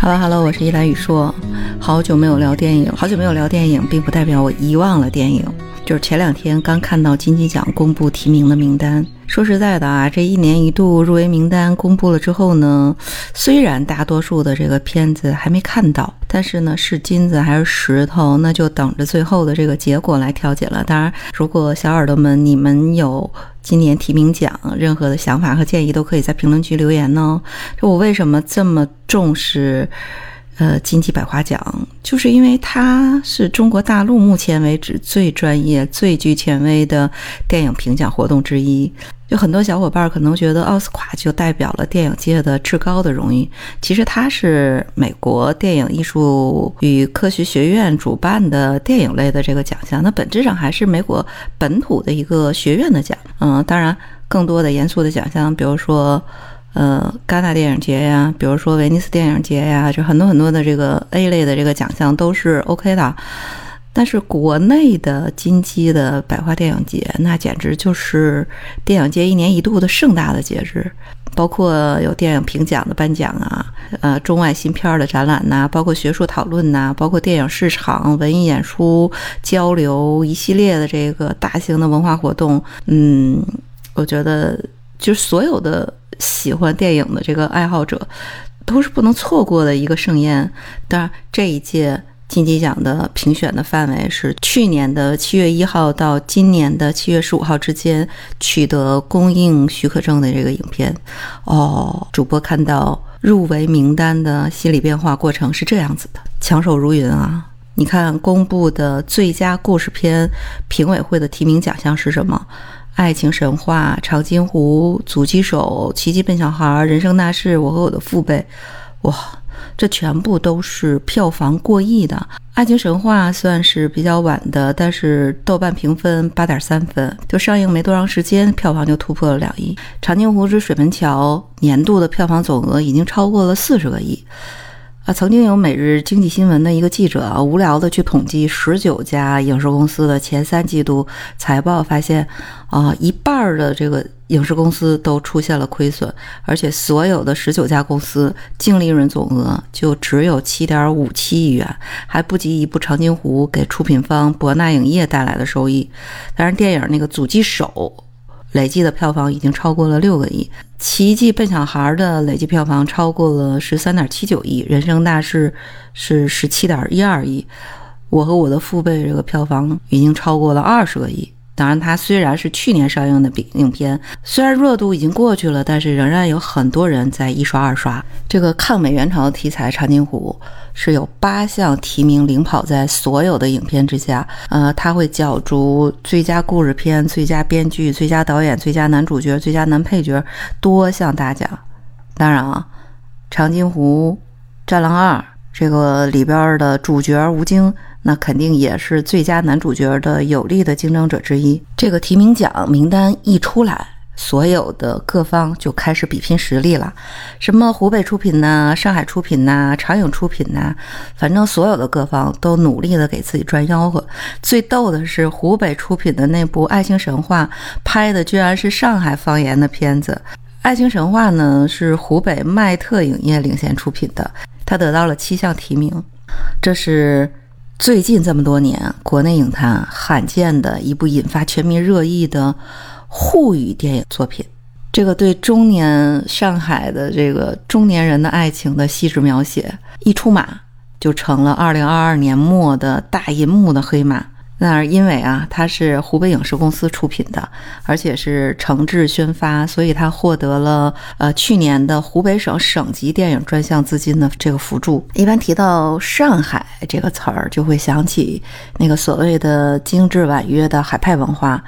Hello，Hello，我是依兰雨硕，好久没有聊电影，好久没有聊电影，并不代表我遗忘了电影。就是前两天刚看到金鸡奖公布提名的名单。说实在的啊，这一年一度入围名单公布了之后呢，虽然大多数的这个片子还没看到，但是呢，是金子还是石头，那就等着最后的这个结果来调解了。当然，如果小耳朵们你们有今年提名奖任何的想法和建议，都可以在评论区留言呢。就我为什么这么重视？呃，金鸡百花奖就是因为它是中国大陆目前为止最专业、最具权威的电影评奖活动之一。有很多小伙伴可能觉得奥斯卡就代表了电影界的至高的荣誉，其实它是美国电影艺术与科学学院主办的电影类的这个奖项，那本质上还是美国本土的一个学院的奖。嗯，当然，更多的严肃的奖项，比如说。呃，戛纳电影节呀，比如说威尼斯电影节呀，就很多很多的这个 A 类的这个奖项都是 OK 的。但是国内的金鸡的百花电影节，那简直就是电影界一年一度的盛大的节日，包括有电影评奖的颁奖啊，呃，中外新片的展览呐，包括学术讨论呐，包括电影市场、文艺演出交流一系列的这个大型的文化活动。嗯，我觉得就是所有的。喜欢电影的这个爱好者，都是不能错过的一个盛宴。当然，这一届金鸡奖的评选的范围是去年的七月一号到今年的七月十五号之间取得公映许可证的这个影片。哦，主播看到入围名单的心理变化过程是这样子的，强手如云啊！你看公布的最佳故事片评委会的提名奖项是什么？爱情神话、长津湖、阻击手、奇迹笨小孩、人生大事、我和我的父辈，哇，这全部都是票房过亿的。爱情神话算是比较晚的，但是豆瓣评分八点三分，就上映没多长时间，票房就突破了两亿。长津湖之水门桥年度的票房总额已经超过了四十个亿。啊，曾经有《每日经济新闻》的一个记者啊，无聊的去统计十九家影视公司的前三季度财报，发现啊，一半的这个影视公司都出现了亏损，而且所有的十九家公司净利润总额就只有七点五七亿元，还不及一部《长津湖》给出品方博纳影业带来的收益。当然，电影那个《阻击手》。累计的票房已经超过了六个亿，《奇迹笨小孩》的累计票房超过了十三点七九亿，《人生大事》是十七点一二亿，《我和我的父辈》这个票房已经超过了二十个亿。当然，它虽然是去年上映的影片，虽然热度已经过去了，但是仍然有很多人在一刷二刷。这个抗美援朝题材《长津湖》是有八项提名领跑在所有的影片之下，呃，它会角逐最佳故事片、最佳编剧、最佳导演、最佳男主角、最佳男配角多项大奖。当然啊，《长津湖》《战狼二》这个里边的主角吴京。那肯定也是最佳男主角的有力的竞争者之一。这个提名奖名单一出来，所有的各方就开始比拼实力了。什么湖北出品呐，上海出品呐，长影出品呐，反正所有的各方都努力的给自己赚吆喝。最逗的是，湖北出品的那部《爱情神话》拍的居然是上海方言的片子。《爱情神话》呢是湖北麦特影业领衔出品的，它得到了七项提名，这是。最近这么多年，国内影坛罕见的一部引发全民热议的沪语电影作品，这个对中年上海的这个中年人的爱情的细致描写，一出马就成了2022年末的大银幕的黑马。那因为啊，它是湖北影视公司出品的，而且是诚挚宣发，所以它获得了呃去年的湖北省省级电影专项资金的这个辅助。一般提到上海这个词儿，就会想起那个所谓的精致婉约的海派文化。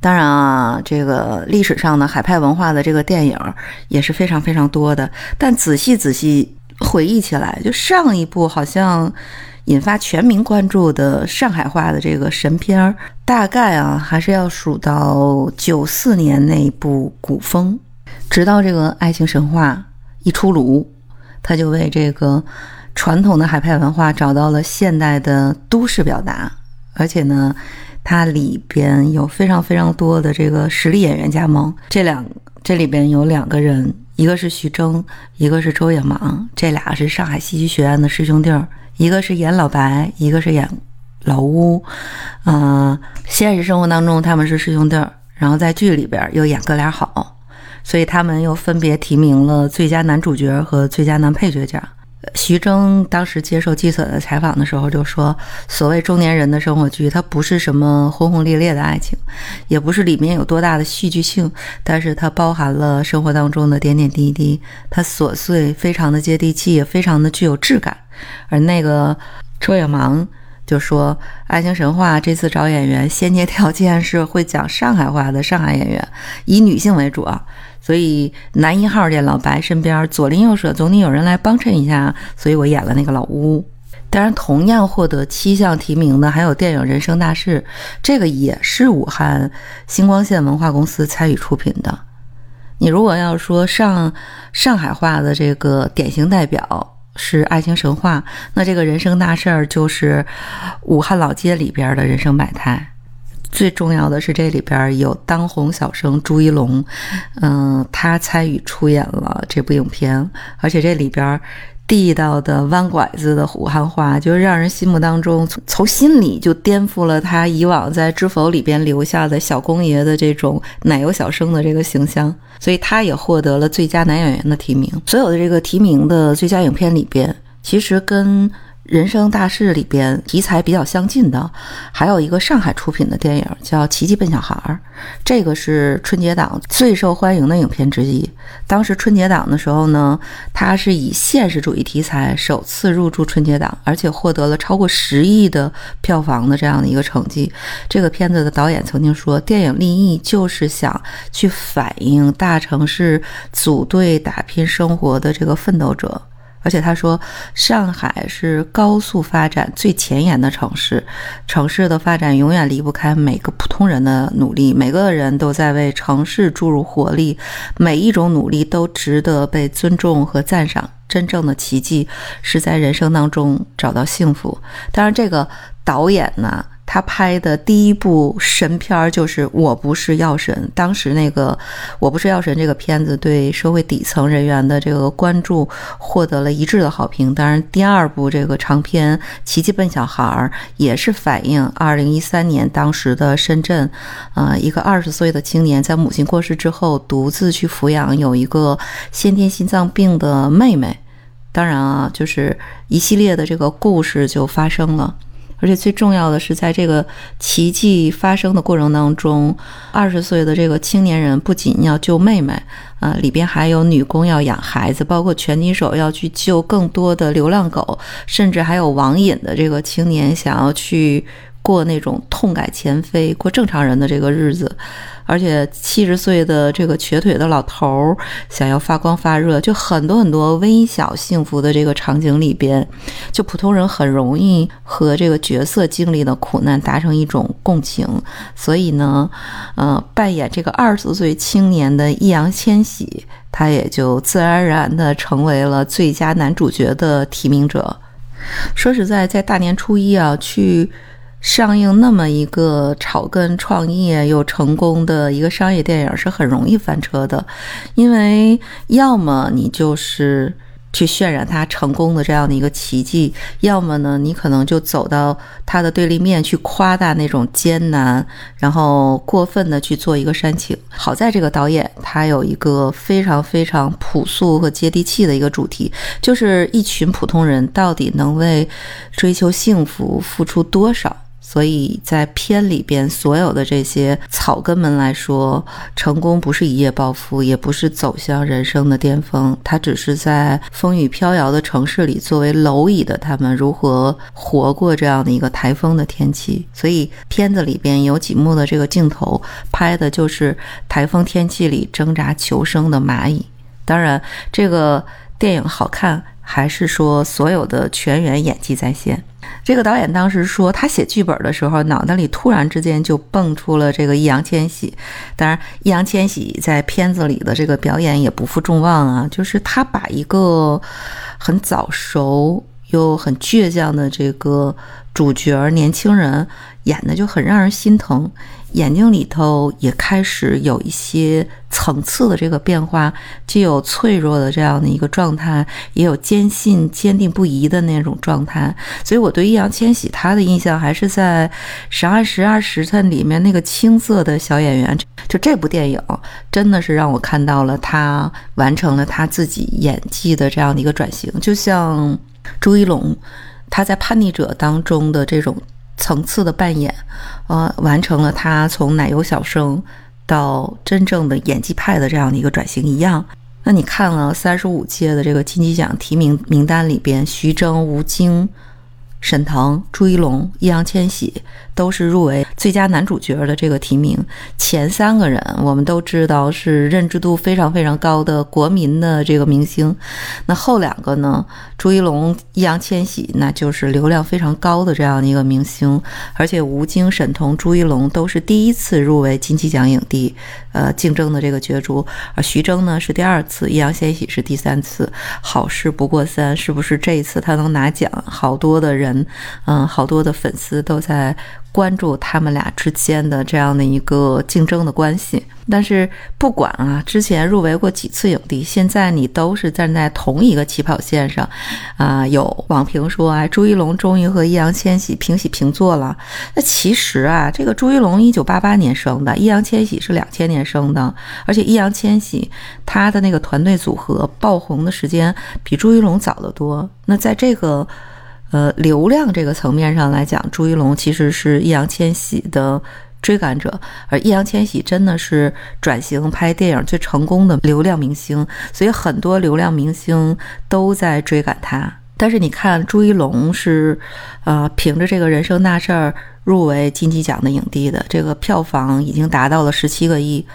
当然啊，这个历史上的海派文化的这个电影也是非常非常多的。但仔细仔细回忆起来，就上一部好像。引发全民关注的上海话的这个神片儿，大概啊还是要数到九四年那部《古风》，直到这个《爱情神话》一出炉，他就为这个传统的海派文化找到了现代的都市表达，而且呢，它里边有非常非常多的这个实力演员加盟，这两这里边有两个人。一个是徐峥，一个是周野芒，这俩是上海戏剧学院的师兄弟儿，一个是演老白，一个是演老乌。嗯，现实生活当中他们是师兄弟儿，然后在剧里边又演哥俩好，所以他们又分别提名了最佳男主角和最佳男配角奖。徐峥当时接受记者的采访的时候就说：“所谓中年人的生活剧，它不是什么轰轰烈烈的爱情，也不是里面有多大的戏剧性，但是它包含了生活当中的点点滴滴，它琐碎，非常的接地气，也非常的具有质感。”而那个周野芒就说：“《爱情神话》这次找演员，先决条件是会讲上海话的上海演员，以女性为主啊。”所以男一号这老白身边左邻右舍总得有人来帮衬一下，所以我演了那个老乌。当然，同样获得七项提名的还有电影《人生大事》，这个也是武汉星光线文化公司参与出品的。你如果要说上上海话的这个典型代表是《爱情神话》，那这个人生大事儿就是武汉老街里边的人生百态。最重要的是，这里边有当红小生朱一龙，嗯，他参与出演了这部影片，而且这里边地道的弯拐子的武汉话，就让人心目当中从从心里就颠覆了他以往在《知否》里边留下的小公爷的这种奶油小生的这个形象，所以他也获得了最佳男演员的提名。所有的这个提名的最佳影片里边，其实跟。人生大事里边题材比较相近的，还有一个上海出品的电影叫《奇迹笨小孩》，这个是春节档最受欢迎的影片之一。当时春节档的时候呢，它是以现实主义题材首次入驻春节档，而且获得了超过十亿的票房的这样的一个成绩。这个片子的导演曾经说，电影立意就是想去反映大城市组队打拼生活的这个奋斗者。而且他说，上海是高速发展最前沿的城市，城市的发展永远离不开每个普通人的努力，每个人都在为城市注入活力，每一种努力都值得被尊重和赞赏。真正的奇迹是在人生当中找到幸福。当然，这个导演呢？他拍的第一部神片儿就是《我不是药神》，当时那个《我不是药神》这个片子对社会底层人员的这个关注获得了一致的好评。当然，第二部这个长片《奇迹笨小孩》也是反映二零一三年当时的深圳，呃，一个二十岁的青年在母亲过世之后独自去抚养有一个先天心脏病的妹妹。当然啊，就是一系列的这个故事就发生了。而且最重要的是，在这个奇迹发生的过程当中，二十岁的这个青年人不仅要救妹妹，啊，里边还有女工要养孩子，包括拳击手要去救更多的流浪狗，甚至还有网瘾的这个青年想要去过那种痛改前非、过正常人的这个日子。而且七十岁的这个瘸腿的老头儿想要发光发热，就很多很多微小幸福的这个场景里边，就普通人很容易和这个角色经历的苦难达成一种共情。所以呢，呃，扮演这个二十岁青年的易烊千玺，他也就自然而然的成为了最佳男主角的提名者。说实在，在大年初一啊，去。上映那么一个草根创业又成功的一个商业电影是很容易翻车的，因为要么你就是去渲染它成功的这样的一个奇迹，要么呢你可能就走到它的对立面去夸大那种艰难，然后过分的去做一个煽情。好在这个导演他有一个非常非常朴素和接地气的一个主题，就是一群普通人到底能为追求幸福付出多少。所以在片里边，所有的这些草根们来说，成功不是一夜暴富，也不是走向人生的巅峰，他只是在风雨飘摇的城市里，作为蝼蚁的他们如何活过这样的一个台风的天气。所以片子里边有几幕的这个镜头，拍的就是台风天气里挣扎求生的蚂蚁。当然，这个电影好看，还是说所有的全员演技在线。这个导演当时说，他写剧本的时候，脑袋里突然之间就蹦出了这个易烊千玺。当然，易烊千玺在片子里的这个表演也不负众望啊，就是他把一个很早熟。又很倔强的这个主角年轻人，演的就很让人心疼。眼睛里头也开始有一些层次的这个变化，既有脆弱的这样的一个状态，也有坚信、坚定不移的那种状态。所以我对易烊千玺他的印象还是在《十二时二时辰》里面那个青涩的小演员。就这部电影，真的是让我看到了他完成了他自己演技的这样的一个转型。就像朱一龙，他在《叛逆者》当中的这种。层次的扮演，呃，完成了他从奶油小生到真正的演技派的这样的一个转型一样。那你看了三十五届的这个金鸡奖提名名单里边，徐峥、吴京。沈腾、朱一龙、易烊千玺都是入围最佳男主角的这个提名。前三个人我们都知道是认知度非常非常高的国民的这个明星。那后两个呢？朱一龙、易烊千玺，那就是流量非常高的这样的一个明星。而且吴京、沈腾、朱一龙都是第一次入围金鸡奖影帝，呃，竞争的这个角逐。而徐峥呢是第二次，易烊千玺是第三次。好事不过三，是不是这一次他能拿奖？好多的人。嗯，好多的粉丝都在关注他们俩之间的这样的一个竞争的关系。但是不管啊，之前入围过几次影帝，现在你都是站在同一个起跑线上，啊，有网评说啊，朱一龙终于和易烊千玺平起平坐了。那其实啊，这个朱一龙一九八八年生的，易烊千玺是两千年生的，而且易烊千玺他的那个团队组合爆红的时间比朱一龙早得多。那在这个。呃，流量这个层面上来讲，朱一龙其实是易烊千玺的追赶者，而易烊千玺真的是转型拍电影最成功的流量明星，所以很多流量明星都在追赶他。但是你看，朱一龙是，呃，凭着这个人生大事儿入围金鸡奖的影帝的，这个票房已经达到了十七个亿。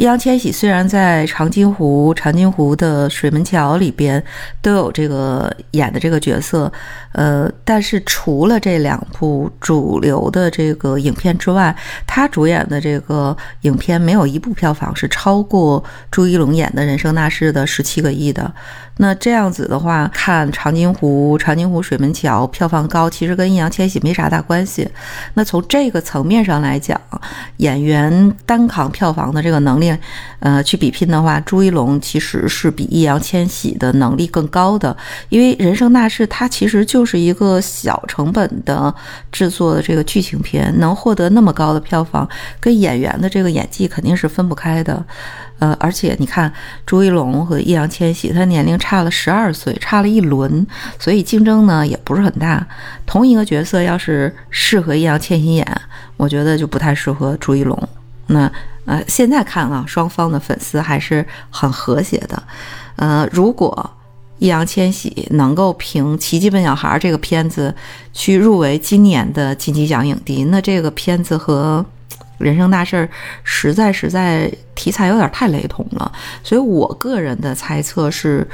易烊千玺虽然在《长津湖》《长津湖的水门桥》里边都有这个演的这个角色，呃，但是除了这两部主流的这个影片之外，他主演的这个影片没有一部票房是超过朱一龙演的《人生大事》的十七个亿的。那这样子的话，看《长津湖》《长津湖水门桥》票房高，其实跟易烊千玺没啥大关系。那从这个层面上来讲，演员单扛票房的这个能力，呃，去比拼的话，朱一龙其实是比易烊千玺的能力更高的。因为《人生大事》它其实就是一个小成本的制作的这个剧情片，能获得那么高的票房，跟演员的这个演技肯定是分不开的。呃，而且你看，朱一龙和易烊千玺，他年龄差了十二岁，差了一轮，所以竞争呢也不是很大。同一个角色要是适合易烊千玺演，我觉得就不太适合朱一龙。那呃，现在看啊，双方的粉丝还是很和谐的。呃，如果易烊千玺能够凭《奇迹笨小孩》这个片子去入围今年的金鸡奖影帝，那这个片子和人生大事实在实在。题材有点太雷同了，所以我个人的猜测是，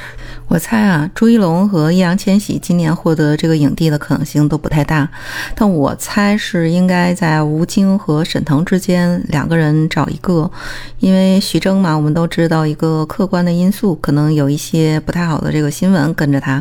我猜啊，朱一龙和易烊千玺今年获得这个影帝的可能性都不太大，但我猜是应该在吴京和沈腾之间两个人找一个，因为徐峥嘛，我们都知道一个客观的因素，可能有一些不太好的这个新闻跟着他，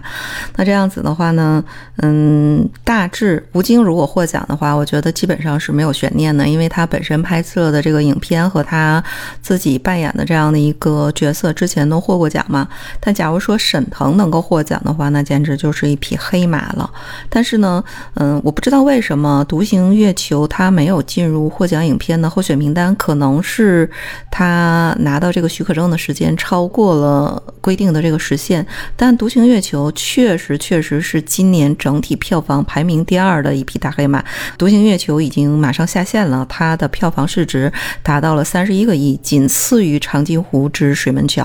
那这样子的话呢，嗯，大致吴京如果获奖的话，我觉得基本上是没有悬念的，因为他本身拍摄的这个影片和他自自己扮演的这样的一个角色，之前都获过奖嘛？但假如说沈腾能够获奖的话，那简直就是一匹黑马了。但是呢，嗯，我不知道为什么《独行月球》它没有进入获奖影片的候选名单，可能是他拿到这个许可证的时间超过了规定的这个时限。但《独行月球》确实确实是今年整体票房排名第二的一匹大黑马，《独行月球》已经马上下线了，它的票房市值达到了三十一个亿，仅。次于《长津湖之水门桥》，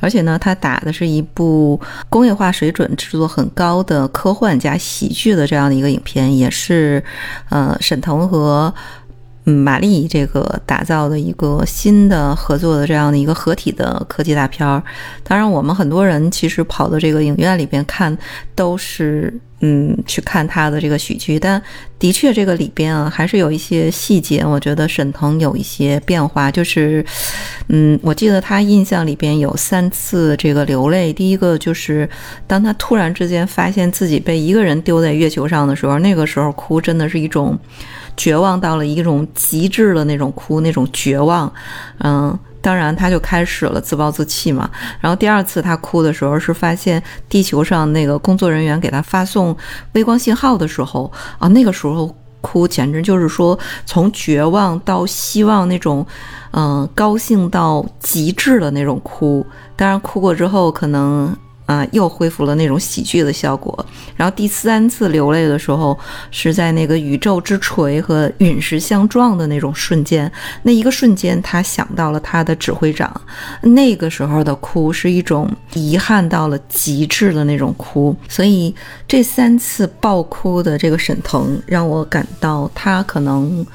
而且呢，它打的是一部工业化水准制作很高的科幻加喜剧的这样的一个影片，也是呃沈腾和嗯玛丽这个打造的一个新的合作的这样的一个合体的科技大片儿。当然，我们很多人其实跑到这个影院里边看，都是。嗯，去看他的这个喜剧，但的确这个里边啊，还是有一些细节，我觉得沈腾有一些变化。就是，嗯，我记得他印象里边有三次这个流泪。第一个就是当他突然之间发现自己被一个人丢在月球上的时候，那个时候哭真的是一种绝望到了一种极致的那种哭，那种绝望，嗯。当然，他就开始了自暴自弃嘛。然后第二次他哭的时候，是发现地球上那个工作人员给他发送微光信号的时候啊，那个时候哭简直就是说从绝望到希望那种，嗯，高兴到极致的那种哭。当然，哭过之后可能。啊，又恢复了那种喜剧的效果。然后第三次流泪的时候，是在那个宇宙之锤和陨石相撞的那种瞬间。那一个瞬间，他想到了他的指挥长。那个时候的哭是一种遗憾到了极致的那种哭。所以这三次爆哭的这个沈腾，让我感到他可能。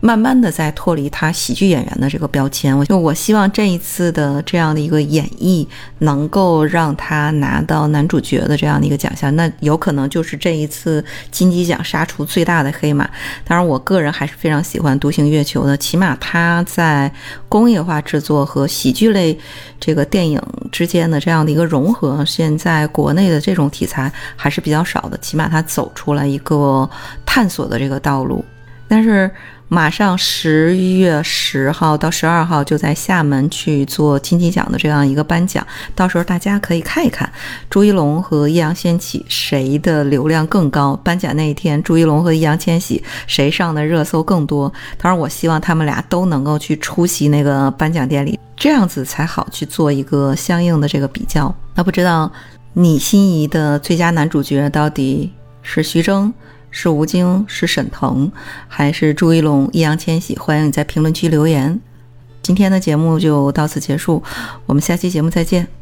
慢慢的在脱离他喜剧演员的这个标签，我就我希望这一次的这样的一个演绎能够让他拿到男主角的这样的一个奖项，那有可能就是这一次金鸡奖杀出最大的黑马。当然，我个人还是非常喜欢《独行月球》的，起码他在工业化制作和喜剧类这个电影之间的这样的一个融合，现在国内的这种题材还是比较少的，起码他走出来一个探索的这个道路，但是。马上十一月十号到十二号就在厦门去做金鸡奖的这样一个颁奖，到时候大家可以看一看朱一龙和易烊千玺谁的流量更高。颁奖那一天，朱一龙和易烊千玺谁上的热搜更多？当然，我希望他们俩都能够去出席那个颁奖典礼，这样子才好去做一个相应的这个比较。那不知道你心仪的最佳男主角到底是徐峥？是吴京，是沈腾，还是朱一龙、易烊千玺？欢迎你在评论区留言。今天的节目就到此结束，我们下期节目再见。